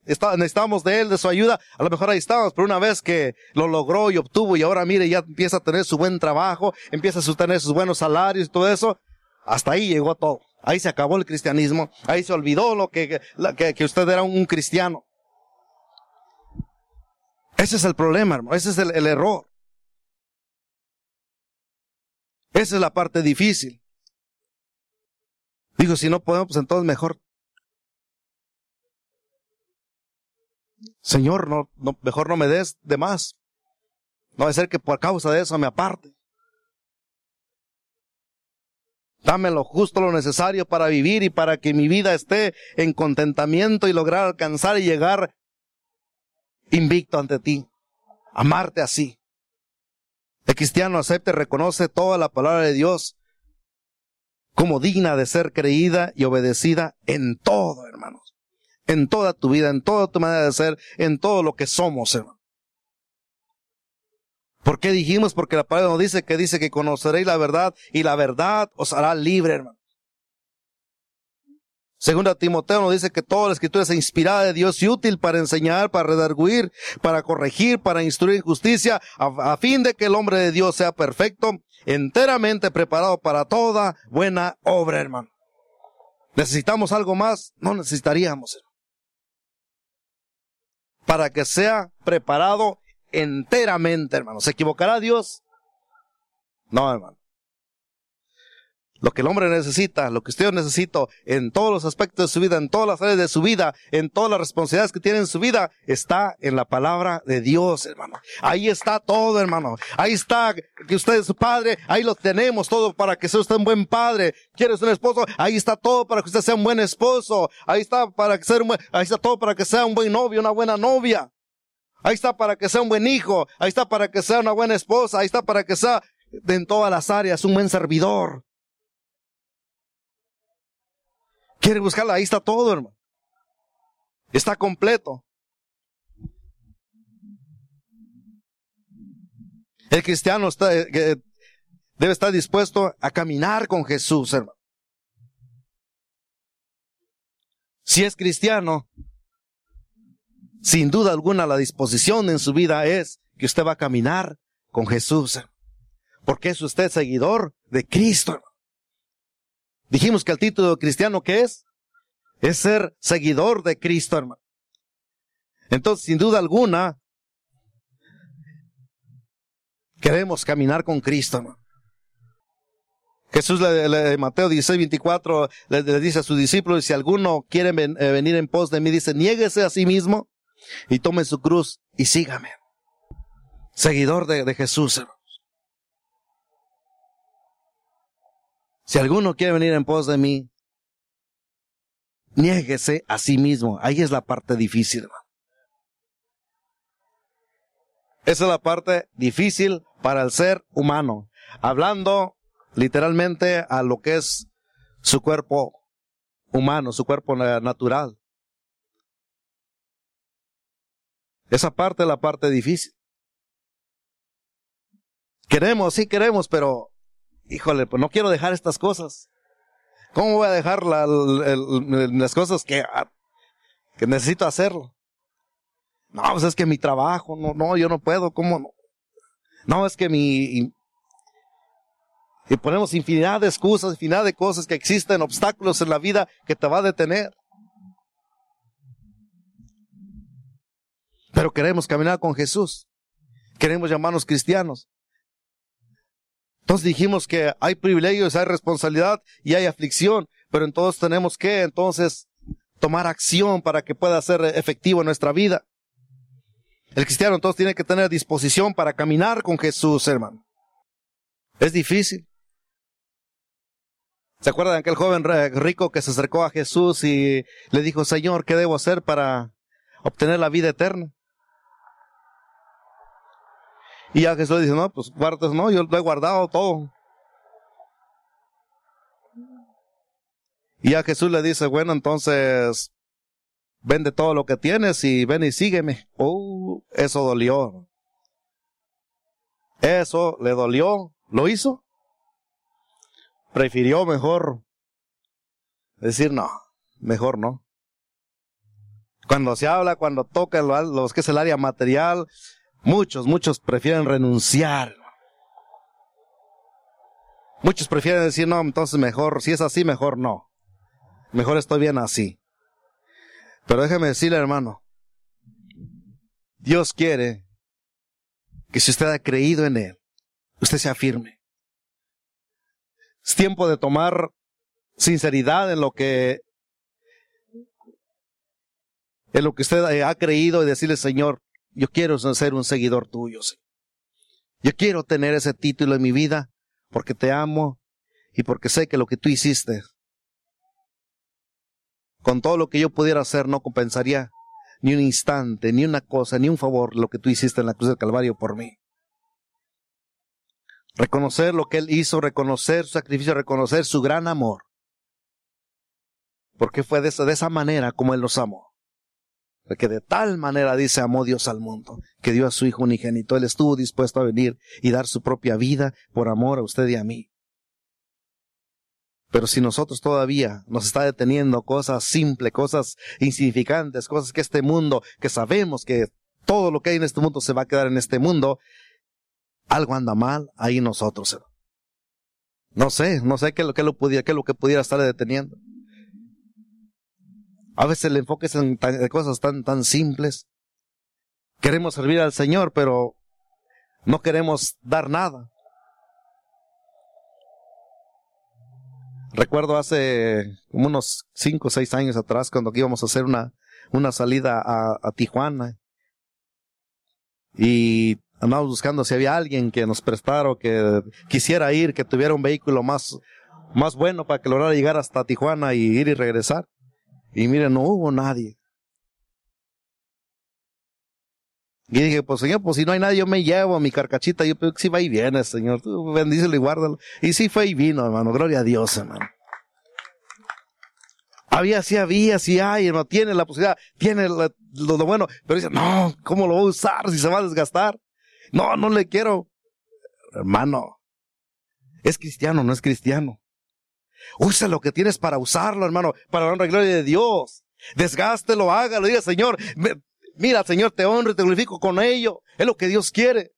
necesitamos de él, de su ayuda, a lo mejor ahí estamos, pero una vez que lo logró y obtuvo y ahora mire, ya empieza a tener su buen trabajo, empieza a tener sus buenos salarios y todo eso, hasta ahí llegó todo. Ahí se acabó el cristianismo, ahí se olvidó lo que, que, usted era un, cristiano. Ese es el problema, hermano, ese es el, error. Esa es la parte difícil. Digo, si no podemos, pues entonces mejor Señor, no, mejor no me des de más. No va a ser que por causa de eso me aparte. Dame lo justo, lo necesario para vivir y para que mi vida esté en contentamiento y lograr alcanzar y llegar invicto ante ti. Amarte así. El cristiano acepta y reconoce toda la palabra de Dios como digna de ser creída y obedecida en todo, hermanos en toda tu vida, en toda tu manera de ser, en todo lo que somos, hermano. ¿Por qué dijimos? Porque la palabra nos dice que dice que conoceréis la verdad y la verdad os hará libre, hermano. Segunda Timoteo nos dice que toda la escritura es inspirada de Dios y útil para enseñar, para redarguir, para corregir, para instruir justicia, a, a, fin de que el hombre de Dios sea perfecto, enteramente preparado para toda buena obra, hermano. ¿Necesitamos algo más? No necesitaríamos. Hermano para que sea preparado enteramente, hermano. ¿Se equivocará Dios? No, hermano. Lo que el hombre necesita, lo que usted necesita en todos los aspectos de su vida, en todas las áreas de su vida, en todas las responsabilidades que tiene en su vida, está en la palabra de Dios, hermano. Ahí está todo, hermano. Ahí está que usted es su padre, ahí lo tenemos todo para que sea usted un buen padre. ¿Quieres un esposo? Ahí está todo para que usted sea un buen esposo. Ahí está para que sea un buen, ahí está todo para que sea un buen novio, una buena novia. Ahí está para que sea un buen hijo. Ahí está para que sea una buena esposa. Ahí está para que sea en todas las áreas un buen servidor. Quiere buscarla, ahí está todo, hermano. Está completo. El cristiano está, eh, debe estar dispuesto a caminar con Jesús, hermano. Si es cristiano, sin duda alguna la disposición en su vida es que usted va a caminar con Jesús, porque es usted seguidor de Cristo. Dijimos que el título cristiano ¿qué es? Es ser seguidor de Cristo, hermano. Entonces, sin duda alguna, queremos caminar con Cristo, hermano. Jesús le, Mateo 16, 24 le, dice a sus discípulos, si alguno quiere eh, venir en pos de mí, dice, niéguese a sí mismo y tome su cruz y sígame. Seguidor de, de Jesús. Si alguno quiere venir en pos de mí, niéguese a sí mismo. Ahí es la parte difícil. Esa es la parte difícil para el ser humano. Hablando literalmente a lo que es su cuerpo humano, su cuerpo natural. Esa parte es la parte difícil. Queremos, sí queremos, pero híjole, pues no quiero dejar estas cosas. ¿Cómo voy a dejar las cosas que, ah, que necesito hacerlo? No, pues es que mi trabajo, no, no, yo no puedo, ¿cómo no? No, es que mi... Y ponemos infinidad de excusas, infinidad de cosas que existen, obstáculos en la vida que te va a detener. Pero queremos caminar con Jesús. Queremos llamarnos cristianos. Entonces dijimos que hay privilegios, hay responsabilidad y hay aflicción, pero entonces tenemos que entonces tomar acción para que pueda ser efectivo en nuestra vida. El cristiano entonces tiene que tener disposición para caminar con Jesús, hermano. Es difícil. ¿Se acuerdan de aquel joven rico que se acercó a Jesús y le dijo, Señor, ¿qué debo hacer para obtener la vida eterna? Y ya Jesús le dice, no, pues guardas, no, yo lo he guardado todo. Y ya Jesús le dice, bueno, entonces, vende todo lo que tienes y ven y sígueme. Oh, eso dolió. Eso le dolió. ¿Lo hizo? Prefirió mejor decir, no, mejor no. Cuando se habla, cuando toca lo, que es el área material, muchos, muchos prefieren renunciar. Muchos prefieren decir, no, entonces mejor, si es así, mejor no. Mejor estoy bien así. Pero déjeme decirle, hermano, Dios quiere que si usted ha creído en Él, usted se afirme. Es tiempo de tomar sinceridad en lo que en lo que usted ha creído y decirle, Señor, yo quiero ser un seguidor tuyo. Yo quiero tener ese título en mi vida porque te amo y porque sé que lo que tú hiciste con todo lo que yo pudiera hacer no compensaría ni un instante, ni una cosa, ni un favor lo que tú hiciste en la cruz del Calvario por mí. Reconocer lo que Él hizo, reconocer su sacrificio, reconocer su gran amor. Porque fue de esa, de esa manera como Él nos amó. Porque de tal manera dice amó Dios al mundo, que dio a su Hijo unigénito. Él estuvo dispuesto a venir y dar su propia vida por amor a usted y a mí. Pero si nosotros todavía nos está deteniendo cosas simples, cosas insignificantes, cosas que este mundo, que sabemos que todo lo que hay en este mundo se va a quedar en este mundo, algo anda mal ahí nosotros. No sé, no sé qué, lo, qué, lo pudiera, qué es lo que pudiera estar deteniendo. A veces el enfoque es en, cosas tan, tan simples. Queremos servir al Señor, pero no queremos dar nada. Recuerdo hace como unos cinco o seis años atrás cuando íbamos a hacer una, una salida a, a Tijuana. Y andábamos buscando si había alguien que nos prestara o que quisiera ir, que tuviera un vehículo más, más bueno para que lograra llegar hasta Tijuana y ir y regresar. Y miren, no hubo nadie. Y dije, pues señor, pues si no hay nadie, yo me llevo a mi carcachita. Yo creo que sí va y viene, señor. Tú bendícelo y guárdalo. Y sí fue y vino, hermano. Gloria a Dios, hermano. Había, sí había, sí hay, hermano. Tiene la posibilidad, tiene lo, lo, bueno. Pero dice, no, ¿cómo lo voy a usar si se va a desgastar? No, no le quiero. Hermano, es cristiano, no es cristiano. Usa lo que tienes para usarlo, hermano, para la honra y gloria de Dios. Desgástelo, hágalo, diga, Señor, mira, Señor, te honro y te glorifico con ello. Es lo que Dios quiere.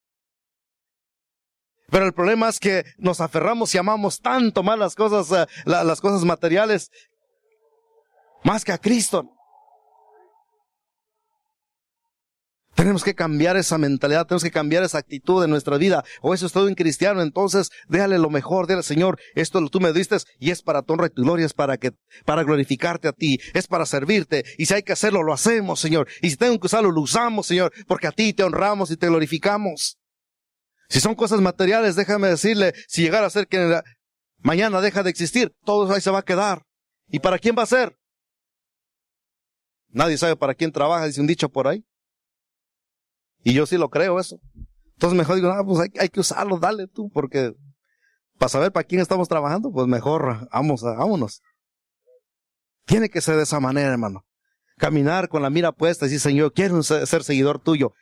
Pero el problema es que nos aferramos y amamos tanto más las cosas, eh, las cosas materiales, más que a Cristo. Tenemos que cambiar esa mentalidad, tenemos que cambiar esa actitud de nuestra vida. O eso es todo un cristiano, entonces déjale lo mejor, déjale Señor, esto lo tú me diste y es para tu honra y tu gloria, es para que, para glorificarte a ti, es para servirte. Y si hay que hacerlo, lo hacemos, Señor. Y si tengo que usarlo, lo usamos, Señor, porque a ti te honramos y te glorificamos. Si son cosas materiales, déjame decirle, si llegara a ser que mañana deja de existir, todo ahí se va a quedar. ¿Y para quién va a ser? Nadie sabe para quién trabaja, dice un dicho por ahí. Y yo sí lo creo eso. Entonces mejor digo, ah, pues hay, que usarlo, dale tú, porque para saber para quién estamos trabajando, pues mejor vamos, vámonos. Tiene que ser de esa manera, hermano. Caminar con la mira puesta y decir, Señor, quiero ser, ser seguidor tuyo.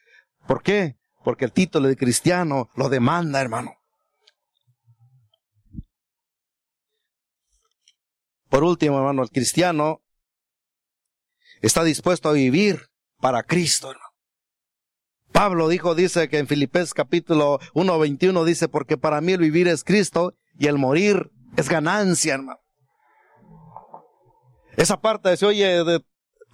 ¿Por qué? Porque el título de cristiano lo demanda, hermano. Por último, hermano, el cristiano está dispuesto a vivir para Cristo, hermano. Pablo dijo, dice que en Filipenses capítulo 1, 21 dice, porque para mí el vivir es Cristo y el morir es ganancia, hermano. Esa parte se oye de,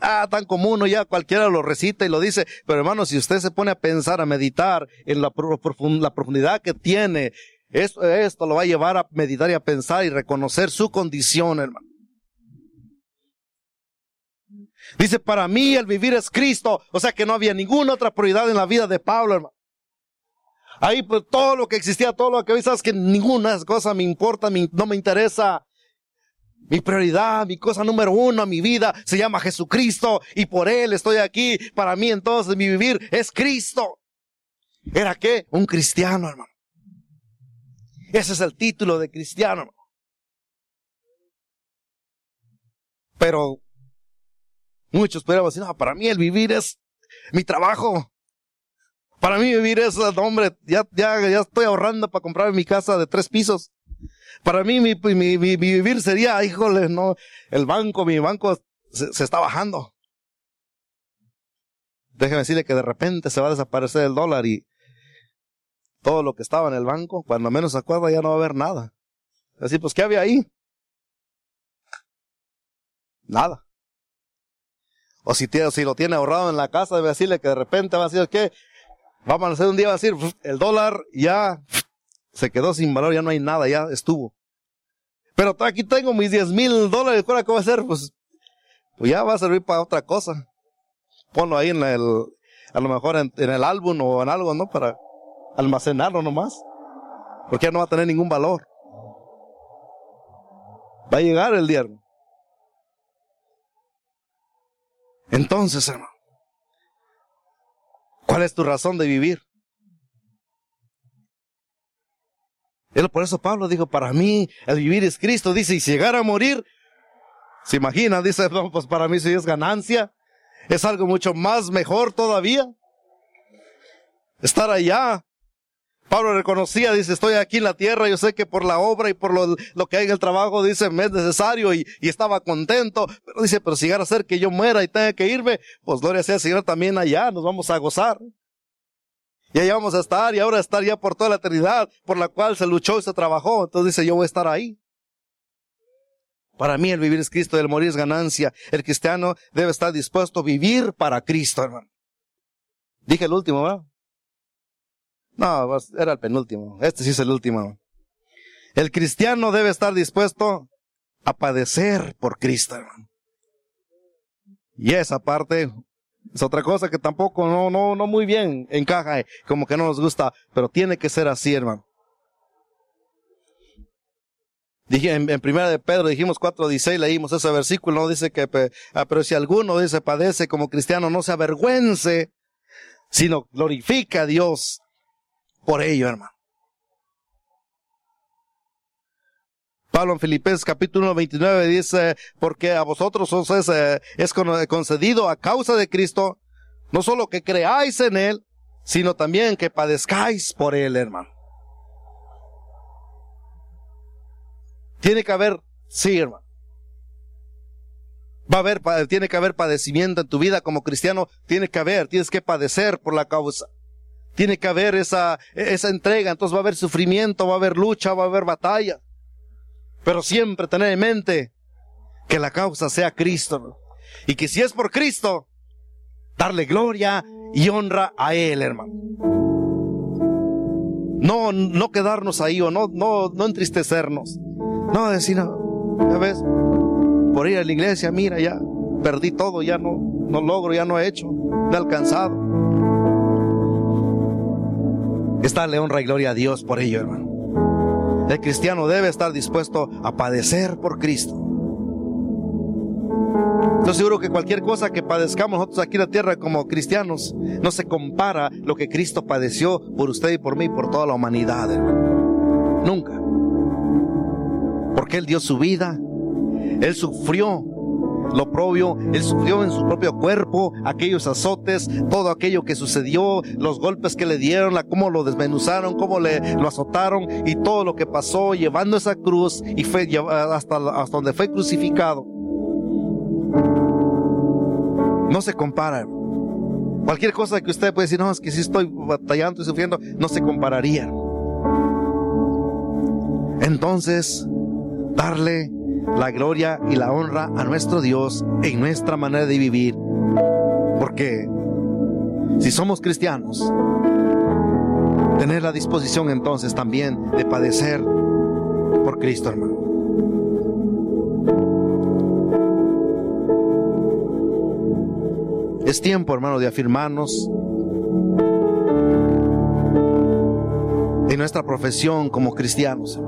ah, tan común, ya cualquiera lo recita y lo dice, pero hermano, si usted se pone a pensar, a meditar en la, profundidad que tiene, esto, esto lo va a llevar a meditar y a pensar y reconocer su condición, hermano. Dice, para mí el vivir es Cristo. O sea que no había ninguna otra prioridad en la vida de Pablo, hermano. Ahí pues todo lo que existía, todo lo que hoy sabes que ninguna cosa me importa, no me interesa. Mi prioridad, mi cosa número uno mi vida se llama Jesucristo y por Él estoy aquí. Para mí entonces mi vivir es Cristo. ¿Era qué? Un cristiano, hermano. Ese es el título de cristiano. Hermano. Pero Muchos podríamos decir, no, para mí el vivir es mi trabajo. Para mí vivir es, hombre, ya, ya, ya estoy ahorrando para comprar mi casa de tres pisos. Para mí mi, mi, mi, vivir sería, híjole, no, el banco, mi banco se, se está bajando. déjeme decirle que de repente se va a desaparecer el dólar y todo lo que estaba en el banco, cuando menos se acuerda ya no va a haber nada. Así, pues, ¿qué había ahí? Nada. O si, lo tiene ahorrado en la casa, debe decirle que de repente va a decir, ¿qué? Vamos a hacer un día, va a decir, el dólar ya se quedó sin valor, ya no hay nada, ya estuvo. Pero aquí tengo mis 10 mil dólares, ¿cuál va a hacer? Pues, pues ya va a servir para otra cosa. Ponlo ahí en el, a lo mejor en, en el álbum o en algo, ¿no? Para almacenarlo nomás. Porque ya no va a tener ningún valor. Va a llegar el día. Entonces, hermano, ¿cuál es tu razón de vivir? Por eso Pablo dijo, para mí el vivir es Cristo. Dice, y si llegara a morir, se imagina, dice, no, pues para mí si es ganancia. Es algo mucho más mejor todavía. Estar allá, Pablo reconocía, dice, estoy aquí en la tierra, yo sé que por la obra y por lo, que hay en el trabajo, dice, me es necesario y, estaba contento, pero dice, pero si llegara a ser que yo muera y tenga que irme, pues gloria sea Señor también allá, nos vamos a gozar. Y allá vamos a estar y ahora estar ya por toda la eternidad por la cual se luchó y se trabajó. Entonces dice, yo voy a estar ahí. Para mí el vivir es Cristo, el morir es ganancia. El cristiano debe estar dispuesto a vivir para Cristo, hermano. Dije el último, ¿verdad? No, pues, era el penúltimo. Este sí es el último. El cristiano debe estar dispuesto a padecer por Cristo. Y esa parte es otra cosa que tampoco, no, no, no muy bien encaja, como que no nos gusta, pero tiene que ser así, hermano. Dije, en, primera de Pedro dijimos 4.16, leímos ese versículo, no dice que, ah, pero si alguno dice padece como cristiano, no se avergüence, sino glorifica a Dios por ello, hermano. Pablo en Filipenses capítulo 29 dice, porque a vosotros os es, eh, es concedido a causa de Cristo, no solo que creáis en Él, sino también que padezcáis por Él, hermano. Tiene que haber, sí, hermano. Va a haber, tiene que haber padecimiento en tu vida como cristiano, tiene que haber, tienes que padecer por la causa. Tiene que haber esa, esa entrega, entonces va a haber sufrimiento, va a haber lucha, va a haber batalla. Pero siempre tener en mente que la causa sea Cristo. Y que si es por Cristo, darle gloria y honra a Él, hermano. No, no quedarnos ahí o no, no, no entristecernos. No decir, ya ves, por ir a la iglesia, mira, ya perdí todo, ya no, no logro, ya no he hecho, no he alcanzado. Está le honra y gloria a Dios por ello, hermano. El cristiano debe estar dispuesto a padecer por Cristo. Estoy seguro que cualquier cosa que padezcamos nosotros aquí en la tierra como cristianos no se compara lo que Cristo padeció por usted y por mí y por toda la humanidad. Nunca. Porque Él dio su vida, Él sufrió lo propio, él sufrió en su propio cuerpo aquellos azotes, todo aquello que sucedió, los golpes que le dieron, la, cómo lo desmenuzaron, cómo le, lo azotaron y todo lo que pasó llevando esa cruz y fue hasta, hasta donde fue crucificado. No se compara. Cualquier cosa que usted puede decir, no, es que si estoy batallando y sufriendo, no se compararía. Entonces, darle la gloria y la honra a nuestro Dios en nuestra manera de vivir. Porque si somos cristianos, tener la disposición entonces también de padecer por Cristo, hermano. Es tiempo, hermano, de afirmarnos en nuestra profesión como cristianos.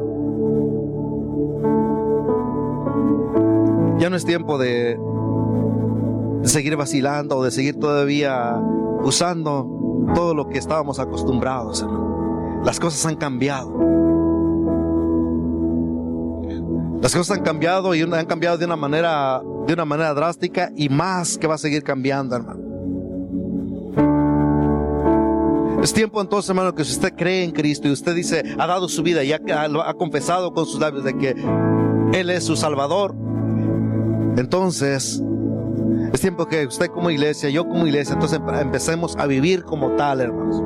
Ya no es tiempo de, seguir vacilando o de seguir todavía usando todo lo que estábamos acostumbrados. Las cosas han cambiado. Las cosas han cambiado y han cambiado de una manera, de una manera drástica y más que va a seguir cambiando, hermano. Es tiempo entonces, hermano, que si usted cree en Cristo y usted dice, ha dado su vida y ha, ha confesado con sus labios de que Él es su Salvador, entonces Es tiempo que usted como iglesia, yo como iglesia, entonces empecemos a vivir como tal, hermanos.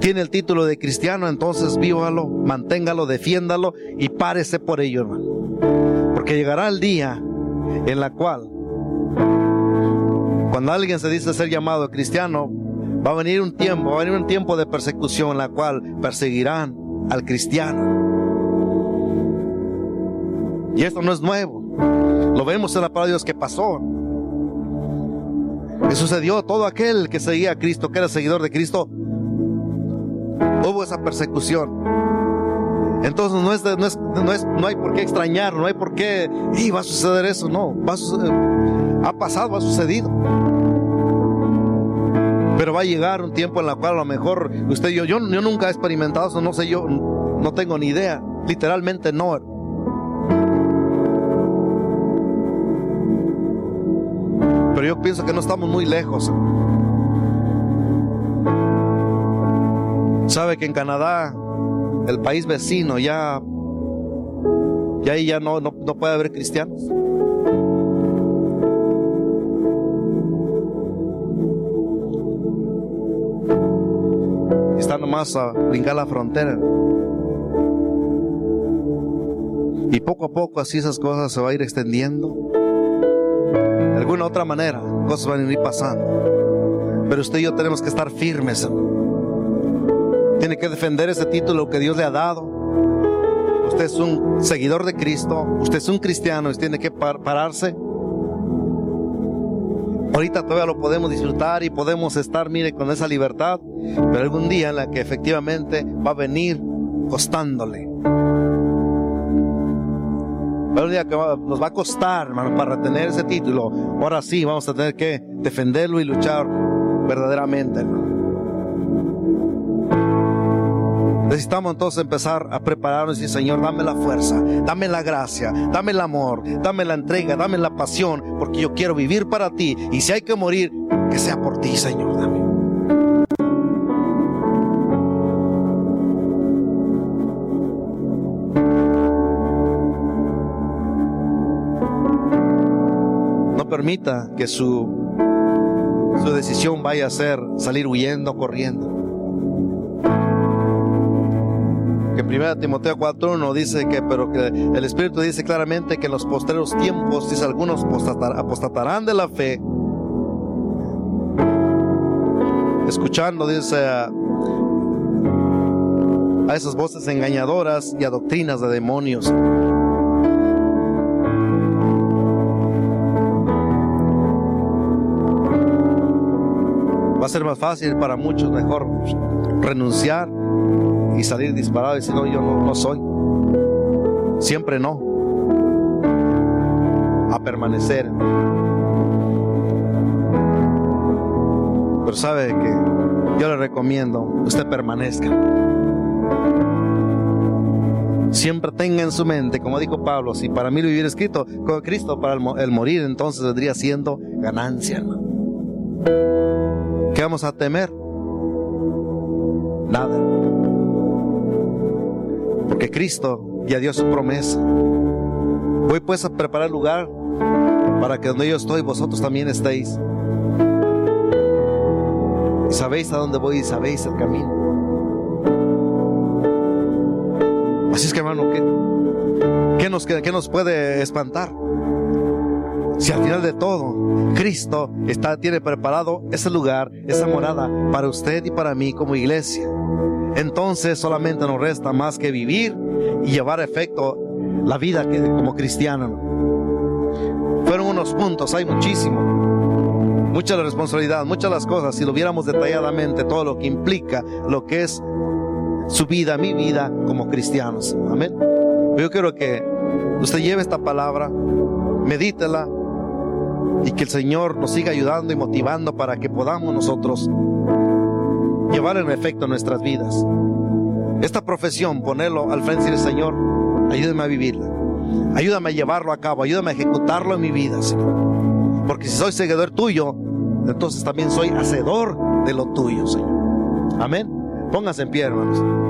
Tiene el título de cristiano, entonces vívalo, manténgalo, defiéndalo y párese por ello, hermano. Porque llegará el día en la cual, cuando alguien se dice ser llamado cristiano, va a venir un tiempo, va a venir un tiempo de persecución en la cual perseguirán al cristiano. Y esto no es nuevo. Lo vemos en la palabra de Dios que pasó. Que sucedió todo aquel que seguía a Cristo, que era seguidor de Cristo, hubo esa persecución. Entonces no es, no es, no es, no hay por qué extrañar, no hay por qué, y va a suceder eso, no, ha pasado, ha sucedido. Pero va a llegar un tiempo en el cual a lo mejor usted y yo, yo, yo nunca he experimentado eso, no sé, yo no tengo ni idea, literalmente no. Pero yo pienso que no estamos muy lejos. Sabe que en Canadá, el país vecino, ya, ya ahí ya no, no, puede haber cristianos. está nomás a brincar la frontera. Y poco a poco así esas cosas se va a ir extendiendo. Alguna otra manera, cosas van a ir pasando. Pero usted y yo tenemos que estar firmes. Tiene que defender ese título que Dios le ha dado. Usted es un seguidor de Cristo, usted es un cristiano y tiene que pararse Ahorita todavía lo podemos disfrutar y podemos estar, mire, con esa libertad, pero algún día en la que efectivamente va a venir costándole. Nos va a costar, hermano, para retener ese título, ahora sí vamos a tener que defenderlo y luchar verdaderamente, hermano. Necesitamos entonces empezar a prepararnos y decir, Señor, dame la fuerza, dame la gracia, dame el amor, dame la entrega, dame la pasión, porque yo quiero vivir para ti. Y si hay que morir, que sea por ti, Señor, dame. Permita que su, su decisión vaya a ser salir huyendo, corriendo. que 1 Timoteo 4.1 dice que, pero que el Espíritu dice claramente que en los postreros tiempos, dice algunos apostatarán de la fe, escuchando, dice, a esas voces engañadoras y a doctrinas de demonios. Va a ser más fácil para muchos, mejor renunciar y salir disparado y decir, no, yo no, no soy. Siempre no. A permanecer. Pero sabe que yo le recomiendo usted permanezca. Siempre tenga en su mente, como dijo Pablo, si para mí lo hubiera escrito con Cristo para el, el morir, entonces vendría siendo ganancia, hermano. ¿Qué vamos a temer? Nada porque Cristo ya dio su promesa. Voy pues a preparar lugar para que donde yo estoy vosotros también estéis. Y sabéis a dónde voy y sabéis el camino. Así es que hermano, ¿qué, nos, qué nos puede espantar? Si al final de todo Cristo está, tiene preparado ese lugar, esa morada para usted y para mí como iglesia entonces solamente nos resta más que vivir y llevar a efecto la vida como cristiano. Fueron unos puntos, hay muchísimo. Mucha la responsabilidad, muchas las cosas, si lo viéramos detalladamente, todo lo que implica lo que es su vida, mi vida como cristianos. Amén. Yo quiero que usted lleve esta palabra, medítela y que el Señor nos siga ayudando y motivando para que podamos nosotros llevar en efecto nuestras vidas. Esta profesión, ponerlo al frente del Señor, ayúdame a vivirla. Ayúdame a llevarlo a cabo, ayúdame a ejecutarlo en mi vida, Señor. Porque si soy seguidor tuyo, entonces también soy hacedor de lo tuyo, Señor. Amén. Pónganse en pie, hermanos.